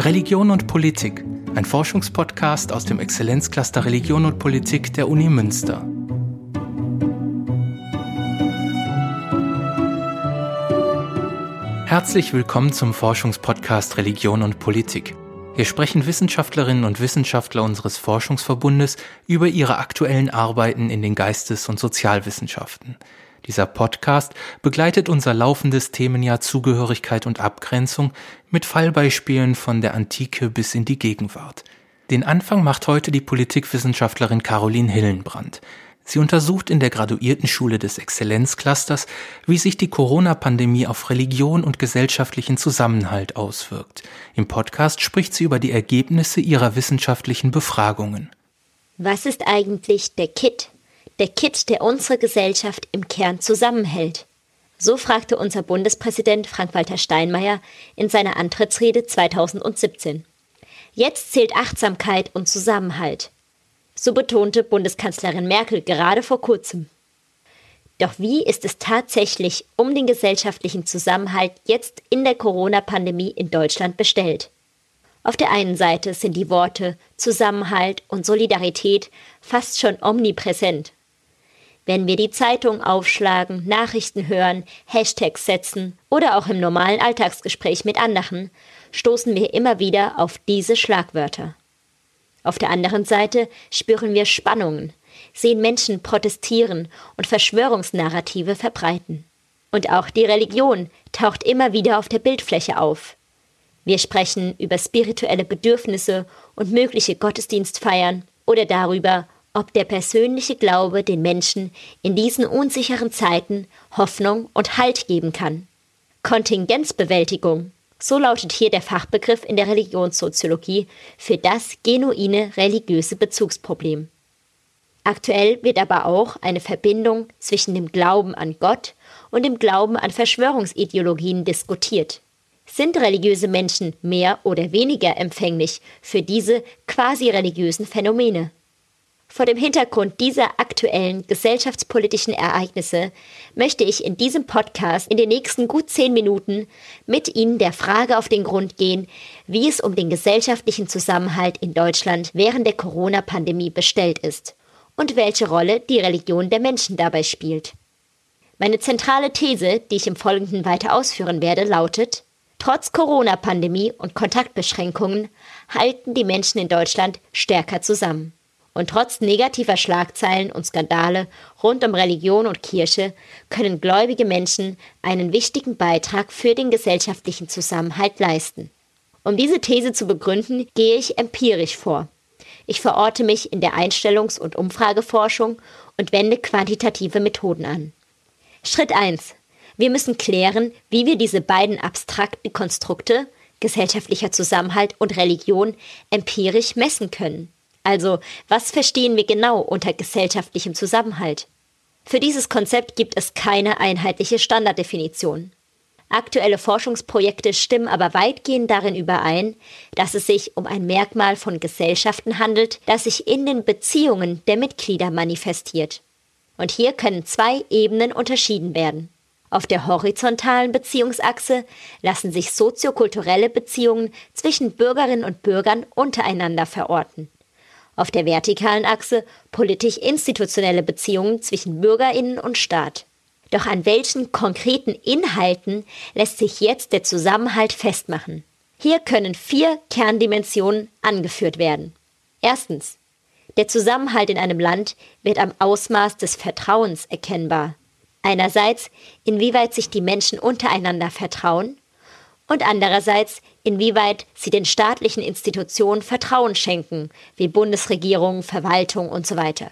Religion und Politik, ein Forschungspodcast aus dem Exzellenzcluster Religion und Politik der Uni Münster. Herzlich willkommen zum Forschungspodcast Religion und Politik. Hier sprechen Wissenschaftlerinnen und Wissenschaftler unseres Forschungsverbundes über ihre aktuellen Arbeiten in den Geistes- und Sozialwissenschaften. Dieser Podcast begleitet unser laufendes Themenjahr Zugehörigkeit und Abgrenzung mit Fallbeispielen von der Antike bis in die Gegenwart. Den Anfang macht heute die Politikwissenschaftlerin Caroline Hillenbrand. Sie untersucht in der Graduiertenschule des Exzellenzclusters, wie sich die Corona-Pandemie auf Religion und gesellschaftlichen Zusammenhalt auswirkt. Im Podcast spricht sie über die Ergebnisse ihrer wissenschaftlichen Befragungen. Was ist eigentlich der KIT? Der Kit, der unsere Gesellschaft im Kern zusammenhält? So fragte unser Bundespräsident Frank-Walter Steinmeier in seiner Antrittsrede 2017. Jetzt zählt Achtsamkeit und Zusammenhalt. So betonte Bundeskanzlerin Merkel gerade vor kurzem. Doch wie ist es tatsächlich um den gesellschaftlichen Zusammenhalt jetzt in der Corona-Pandemie in Deutschland bestellt? Auf der einen Seite sind die Worte Zusammenhalt und Solidarität fast schon omnipräsent. Wenn wir die Zeitung aufschlagen, Nachrichten hören, Hashtags setzen oder auch im normalen Alltagsgespräch mit anderen, stoßen wir immer wieder auf diese Schlagwörter. Auf der anderen Seite spüren wir Spannungen, sehen Menschen protestieren und Verschwörungsnarrative verbreiten. Und auch die Religion taucht immer wieder auf der Bildfläche auf. Wir sprechen über spirituelle Bedürfnisse und mögliche Gottesdienstfeiern oder darüber, ob der persönliche Glaube den Menschen in diesen unsicheren Zeiten Hoffnung und Halt geben kann. Kontingenzbewältigung, so lautet hier der Fachbegriff in der Religionssoziologie für das genuine religiöse Bezugsproblem. Aktuell wird aber auch eine Verbindung zwischen dem Glauben an Gott und dem Glauben an Verschwörungsideologien diskutiert. Sind religiöse Menschen mehr oder weniger empfänglich für diese quasi religiösen Phänomene? Vor dem Hintergrund dieser aktuellen gesellschaftspolitischen Ereignisse möchte ich in diesem Podcast in den nächsten gut zehn Minuten mit Ihnen der Frage auf den Grund gehen, wie es um den gesellschaftlichen Zusammenhalt in Deutschland während der Corona-Pandemie bestellt ist und welche Rolle die Religion der Menschen dabei spielt. Meine zentrale These, die ich im Folgenden weiter ausführen werde, lautet, Trotz Corona-Pandemie und Kontaktbeschränkungen halten die Menschen in Deutschland stärker zusammen. Und trotz negativer Schlagzeilen und Skandale rund um Religion und Kirche können gläubige Menschen einen wichtigen Beitrag für den gesellschaftlichen Zusammenhalt leisten. Um diese These zu begründen, gehe ich empirisch vor. Ich verorte mich in der Einstellungs- und Umfrageforschung und wende quantitative Methoden an. Schritt 1. Wir müssen klären, wie wir diese beiden abstrakten Konstrukte, gesellschaftlicher Zusammenhalt und Religion, empirisch messen können. Also, was verstehen wir genau unter gesellschaftlichem Zusammenhalt? Für dieses Konzept gibt es keine einheitliche Standarddefinition. Aktuelle Forschungsprojekte stimmen aber weitgehend darin überein, dass es sich um ein Merkmal von Gesellschaften handelt, das sich in den Beziehungen der Mitglieder manifestiert. Und hier können zwei Ebenen unterschieden werden. Auf der horizontalen Beziehungsachse lassen sich soziokulturelle Beziehungen zwischen Bürgerinnen und Bürgern untereinander verorten auf der vertikalen Achse politisch-institutionelle Beziehungen zwischen Bürgerinnen und Staat. Doch an welchen konkreten Inhalten lässt sich jetzt der Zusammenhalt festmachen? Hier können vier Kerndimensionen angeführt werden. Erstens. Der Zusammenhalt in einem Land wird am Ausmaß des Vertrauens erkennbar. Einerseits, inwieweit sich die Menschen untereinander vertrauen und andererseits, inwieweit sie den staatlichen Institutionen Vertrauen schenken, wie Bundesregierung, Verwaltung und so weiter.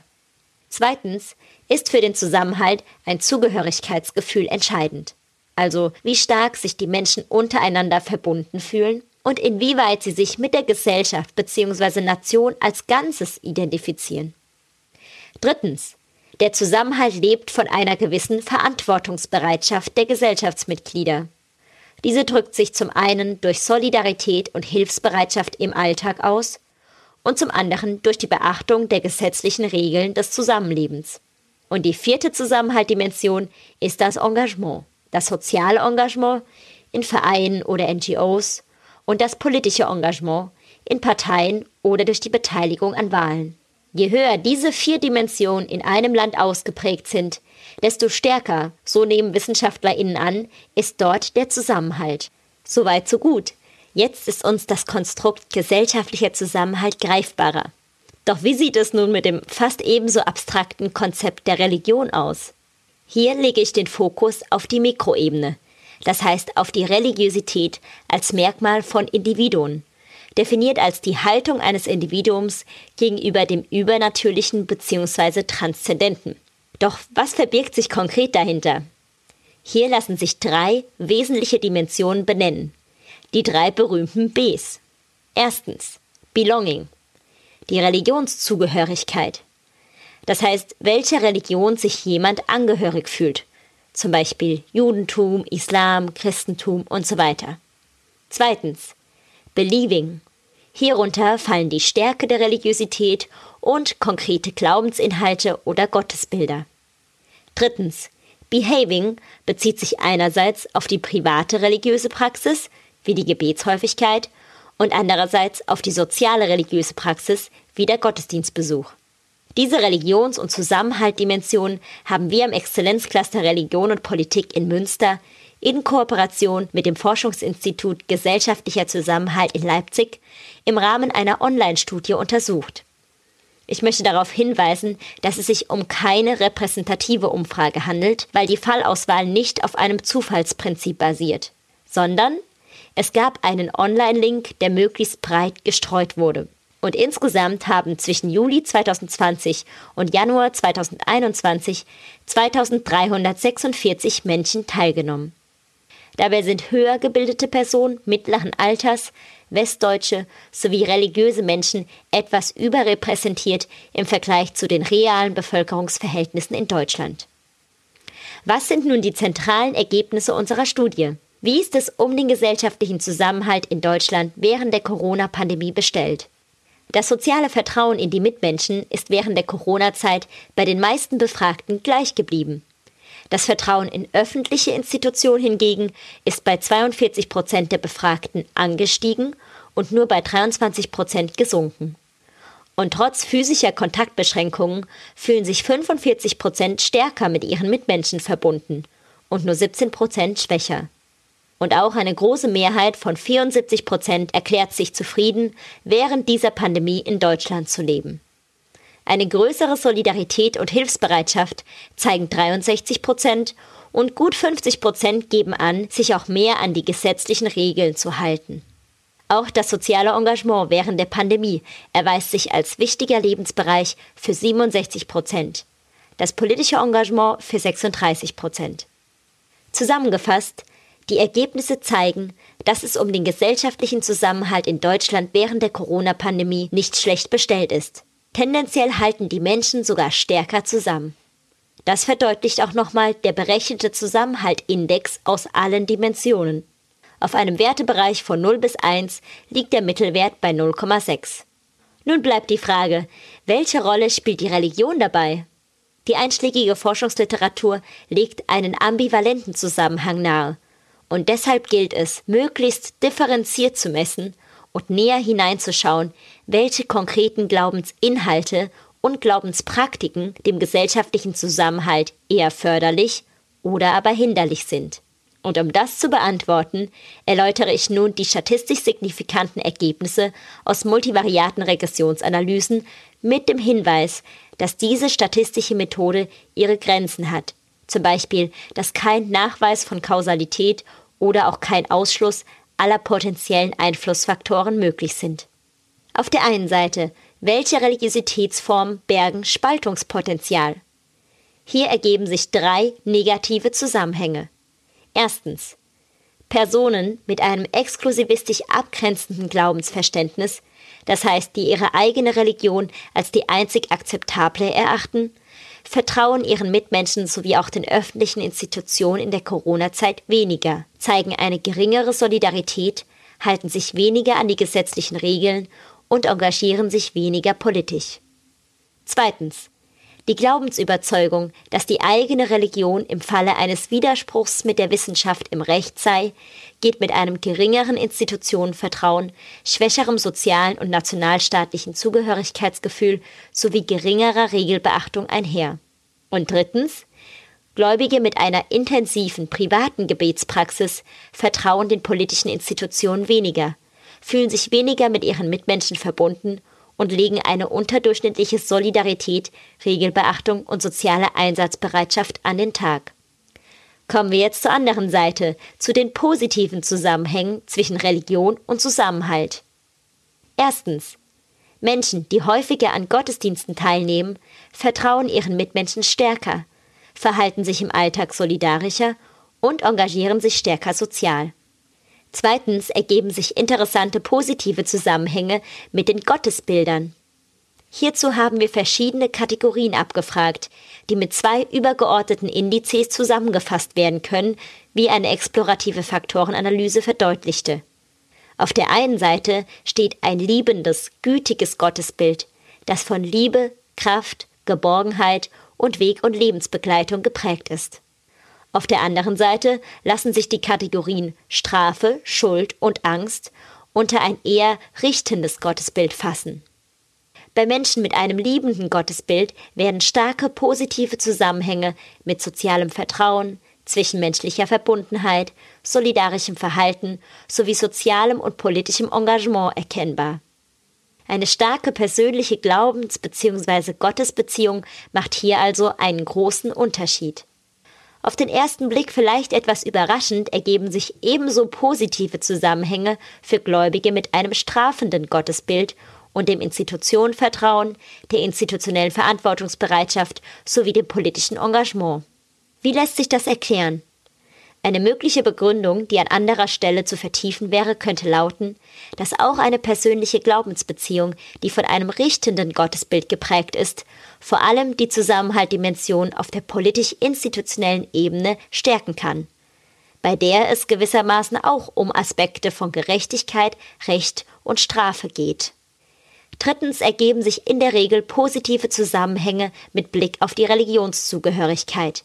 Zweitens ist für den Zusammenhalt ein Zugehörigkeitsgefühl entscheidend. Also wie stark sich die Menschen untereinander verbunden fühlen und inwieweit sie sich mit der Gesellschaft bzw. Nation als Ganzes identifizieren. Drittens. Der Zusammenhalt lebt von einer gewissen Verantwortungsbereitschaft der Gesellschaftsmitglieder. Diese drückt sich zum einen durch Solidarität und Hilfsbereitschaft im Alltag aus und zum anderen durch die Beachtung der gesetzlichen Regeln des Zusammenlebens. Und die vierte Zusammenhaltdimension ist das Engagement, das soziale Engagement in Vereinen oder NGOs und das politische Engagement in Parteien oder durch die Beteiligung an Wahlen. Je höher diese vier Dimensionen in einem Land ausgeprägt sind, desto stärker, so nehmen WissenschaftlerInnen an, ist dort der Zusammenhalt. Soweit so gut. Jetzt ist uns das Konstrukt gesellschaftlicher Zusammenhalt greifbarer. Doch wie sieht es nun mit dem fast ebenso abstrakten Konzept der Religion aus? Hier lege ich den Fokus auf die Mikroebene, das heißt auf die Religiosität als Merkmal von Individuen, definiert als die Haltung eines Individuums gegenüber dem Übernatürlichen bzw. Transzendenten. Doch was verbirgt sich konkret dahinter? Hier lassen sich drei wesentliche Dimensionen benennen. Die drei berühmten Bs. Erstens Belonging, die Religionszugehörigkeit. Das heißt, welcher Religion sich jemand angehörig fühlt. Zum Beispiel Judentum, Islam, Christentum und so weiter. Zweitens Believing, Hierunter fallen die Stärke der Religiosität und konkrete Glaubensinhalte oder Gottesbilder. Drittens. Behaving bezieht sich einerseits auf die private religiöse Praxis, wie die Gebetshäufigkeit, und andererseits auf die soziale religiöse Praxis, wie der Gottesdienstbesuch. Diese Religions- und Zusammenhaltdimensionen haben wir im Exzellenzcluster Religion und Politik in Münster in Kooperation mit dem Forschungsinstitut Gesellschaftlicher Zusammenhalt in Leipzig im Rahmen einer Online-Studie untersucht. Ich möchte darauf hinweisen, dass es sich um keine repräsentative Umfrage handelt, weil die Fallauswahl nicht auf einem Zufallsprinzip basiert, sondern es gab einen Online-Link, der möglichst breit gestreut wurde. Und insgesamt haben zwischen Juli 2020 und Januar 2021 2346 Menschen teilgenommen. Dabei sind höher gebildete Personen mittleren Alters, Westdeutsche sowie religiöse Menschen etwas überrepräsentiert im Vergleich zu den realen Bevölkerungsverhältnissen in Deutschland. Was sind nun die zentralen Ergebnisse unserer Studie? Wie ist es um den gesellschaftlichen Zusammenhalt in Deutschland während der Corona-Pandemie bestellt? Das soziale Vertrauen in die Mitmenschen ist während der Corona-Zeit bei den meisten Befragten gleich geblieben. Das Vertrauen in öffentliche Institutionen hingegen ist bei 42 Prozent der Befragten angestiegen und nur bei 23 Prozent gesunken. Und trotz physischer Kontaktbeschränkungen fühlen sich 45 Prozent stärker mit ihren Mitmenschen verbunden und nur 17 Prozent schwächer. Und auch eine große Mehrheit von 74 Prozent erklärt sich zufrieden, während dieser Pandemie in Deutschland zu leben. Eine größere Solidarität und Hilfsbereitschaft zeigen 63 Prozent und gut 50 Prozent geben an, sich auch mehr an die gesetzlichen Regeln zu halten. Auch das soziale Engagement während der Pandemie erweist sich als wichtiger Lebensbereich für 67 Prozent, das politische Engagement für 36 Prozent. Zusammengefasst, die Ergebnisse zeigen, dass es um den gesellschaftlichen Zusammenhalt in Deutschland während der Corona-Pandemie nicht schlecht bestellt ist. Tendenziell halten die Menschen sogar stärker zusammen. Das verdeutlicht auch nochmal der berechnete Zusammenhaltindex aus allen Dimensionen. Auf einem Wertebereich von 0 bis 1 liegt der Mittelwert bei 0,6. Nun bleibt die Frage, welche Rolle spielt die Religion dabei? Die einschlägige Forschungsliteratur legt einen ambivalenten Zusammenhang nahe. Und deshalb gilt es, möglichst differenziert zu messen und näher hineinzuschauen, welche konkreten Glaubensinhalte und Glaubenspraktiken dem gesellschaftlichen Zusammenhalt eher förderlich oder aber hinderlich sind. Und um das zu beantworten, erläutere ich nun die statistisch signifikanten Ergebnisse aus multivariaten Regressionsanalysen mit dem Hinweis, dass diese statistische Methode ihre Grenzen hat. Zum Beispiel, dass kein Nachweis von Kausalität oder auch kein Ausschluss aller potenziellen Einflussfaktoren möglich sind. Auf der einen Seite, welche Religiositätsformen bergen Spaltungspotenzial? Hier ergeben sich drei negative Zusammenhänge. Erstens. Personen mit einem exklusivistisch abgrenzenden Glaubensverständnis, das heißt, die ihre eigene Religion als die einzig akzeptable erachten, vertrauen ihren Mitmenschen sowie auch den öffentlichen Institutionen in der Corona-Zeit weniger, zeigen eine geringere Solidarität, halten sich weniger an die gesetzlichen Regeln und engagieren sich weniger politisch. Zweitens. Die Glaubensüberzeugung, dass die eigene Religion im Falle eines Widerspruchs mit der Wissenschaft im Recht sei, geht mit einem geringeren Institutionenvertrauen, schwächerem sozialen und nationalstaatlichen Zugehörigkeitsgefühl sowie geringerer Regelbeachtung einher. Und drittens, Gläubige mit einer intensiven privaten Gebetspraxis vertrauen den politischen Institutionen weniger, fühlen sich weniger mit ihren Mitmenschen verbunden und legen eine unterdurchschnittliche Solidarität, Regelbeachtung und soziale Einsatzbereitschaft an den Tag. Kommen wir jetzt zur anderen Seite, zu den positiven Zusammenhängen zwischen Religion und Zusammenhalt. Erstens. Menschen, die häufiger an Gottesdiensten teilnehmen, vertrauen ihren Mitmenschen stärker, verhalten sich im Alltag solidarischer und engagieren sich stärker sozial. Zweitens ergeben sich interessante positive Zusammenhänge mit den Gottesbildern. Hierzu haben wir verschiedene Kategorien abgefragt, die mit zwei übergeordneten Indizes zusammengefasst werden können, wie eine explorative Faktorenanalyse verdeutlichte. Auf der einen Seite steht ein liebendes, gütiges Gottesbild, das von Liebe, Kraft, Geborgenheit und Weg- und Lebensbegleitung geprägt ist. Auf der anderen Seite lassen sich die Kategorien Strafe, Schuld und Angst unter ein eher richtendes Gottesbild fassen. Bei Menschen mit einem liebenden Gottesbild werden starke positive Zusammenhänge mit sozialem Vertrauen, zwischenmenschlicher Verbundenheit, solidarischem Verhalten sowie sozialem und politischem Engagement erkennbar. Eine starke persönliche Glaubens- bzw. Gottesbeziehung macht hier also einen großen Unterschied. Auf den ersten Blick vielleicht etwas überraschend ergeben sich ebenso positive Zusammenhänge für Gläubige mit einem strafenden Gottesbild und dem Institutionenvertrauen, der institutionellen Verantwortungsbereitschaft sowie dem politischen Engagement. Wie lässt sich das erklären? Eine mögliche Begründung, die an anderer Stelle zu vertiefen wäre, könnte lauten, dass auch eine persönliche Glaubensbeziehung, die von einem richtenden Gottesbild geprägt ist, vor allem die Zusammenhaltdimension auf der politisch-institutionellen Ebene stärken kann, bei der es gewissermaßen auch um Aspekte von Gerechtigkeit, Recht und Strafe geht. Drittens ergeben sich in der Regel positive Zusammenhänge mit Blick auf die Religionszugehörigkeit.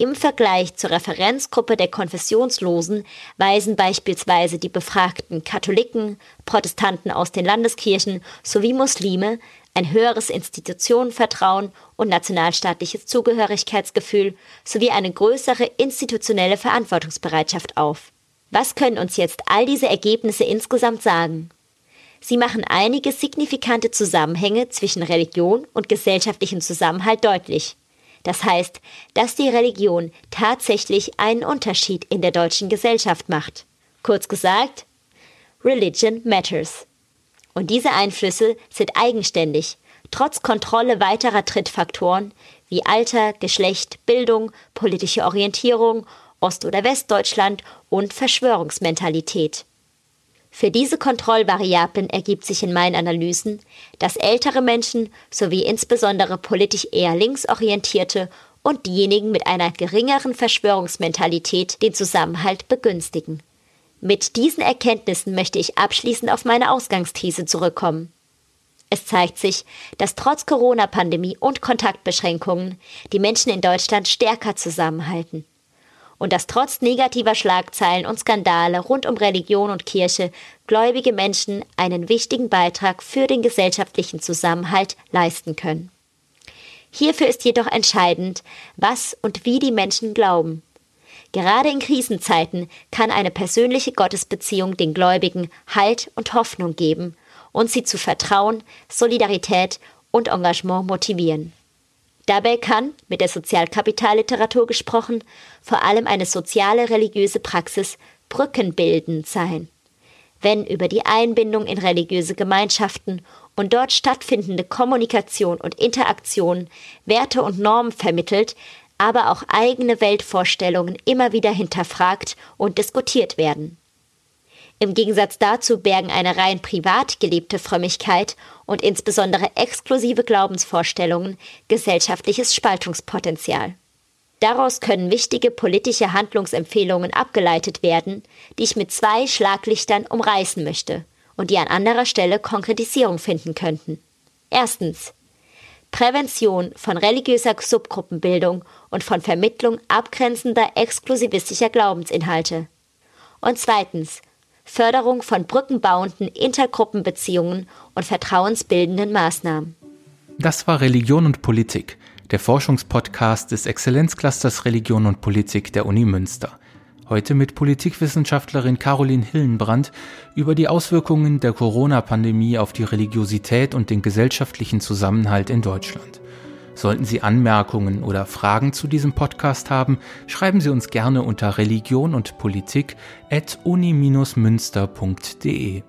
Im Vergleich zur Referenzgruppe der Konfessionslosen weisen beispielsweise die befragten Katholiken, Protestanten aus den Landeskirchen sowie Muslime ein höheres Institutionenvertrauen und nationalstaatliches Zugehörigkeitsgefühl sowie eine größere institutionelle Verantwortungsbereitschaft auf. Was können uns jetzt all diese Ergebnisse insgesamt sagen? Sie machen einige signifikante Zusammenhänge zwischen Religion und gesellschaftlichem Zusammenhalt deutlich. Das heißt, dass die Religion tatsächlich einen Unterschied in der deutschen Gesellschaft macht. Kurz gesagt, Religion matters. Und diese Einflüsse sind eigenständig, trotz Kontrolle weiterer Trittfaktoren wie Alter, Geschlecht, Bildung, politische Orientierung, Ost- oder Westdeutschland und Verschwörungsmentalität. Für diese Kontrollvariablen ergibt sich in meinen Analysen, dass ältere Menschen sowie insbesondere politisch eher linksorientierte und diejenigen mit einer geringeren Verschwörungsmentalität den Zusammenhalt begünstigen. Mit diesen Erkenntnissen möchte ich abschließend auf meine Ausgangsthese zurückkommen. Es zeigt sich, dass trotz Corona-Pandemie und Kontaktbeschränkungen die Menschen in Deutschland stärker zusammenhalten und dass trotz negativer Schlagzeilen und Skandale rund um Religion und Kirche gläubige Menschen einen wichtigen Beitrag für den gesellschaftlichen Zusammenhalt leisten können. Hierfür ist jedoch entscheidend, was und wie die Menschen glauben. Gerade in Krisenzeiten kann eine persönliche Gottesbeziehung den Gläubigen Halt und Hoffnung geben und sie zu Vertrauen, Solidarität und Engagement motivieren. Dabei kann, mit der Sozialkapitalliteratur gesprochen, vor allem eine soziale religiöse Praxis brückenbildend sein. Wenn über die Einbindung in religiöse Gemeinschaften und dort stattfindende Kommunikation und Interaktion Werte und Normen vermittelt, aber auch eigene Weltvorstellungen immer wieder hinterfragt und diskutiert werden. Im Gegensatz dazu bergen eine rein privat gelebte Frömmigkeit und insbesondere exklusive Glaubensvorstellungen gesellschaftliches Spaltungspotenzial. Daraus können wichtige politische Handlungsempfehlungen abgeleitet werden, die ich mit zwei Schlaglichtern umreißen möchte und die an anderer Stelle Konkretisierung finden könnten. Erstens. Prävention von religiöser Subgruppenbildung und von Vermittlung abgrenzender exklusivistischer Glaubensinhalte. Und zweitens Förderung von brückenbauenden Intergruppenbeziehungen und vertrauensbildenden Maßnahmen. Das war Religion und Politik, der Forschungspodcast des Exzellenzclusters Religion und Politik der Uni Münster. Heute mit Politikwissenschaftlerin Caroline Hillenbrand über die Auswirkungen der Corona-Pandemie auf die Religiosität und den gesellschaftlichen Zusammenhalt in Deutschland. Sollten Sie Anmerkungen oder Fragen zu diesem Podcast haben, schreiben Sie uns gerne unter religion und Politik at uni-münster.de.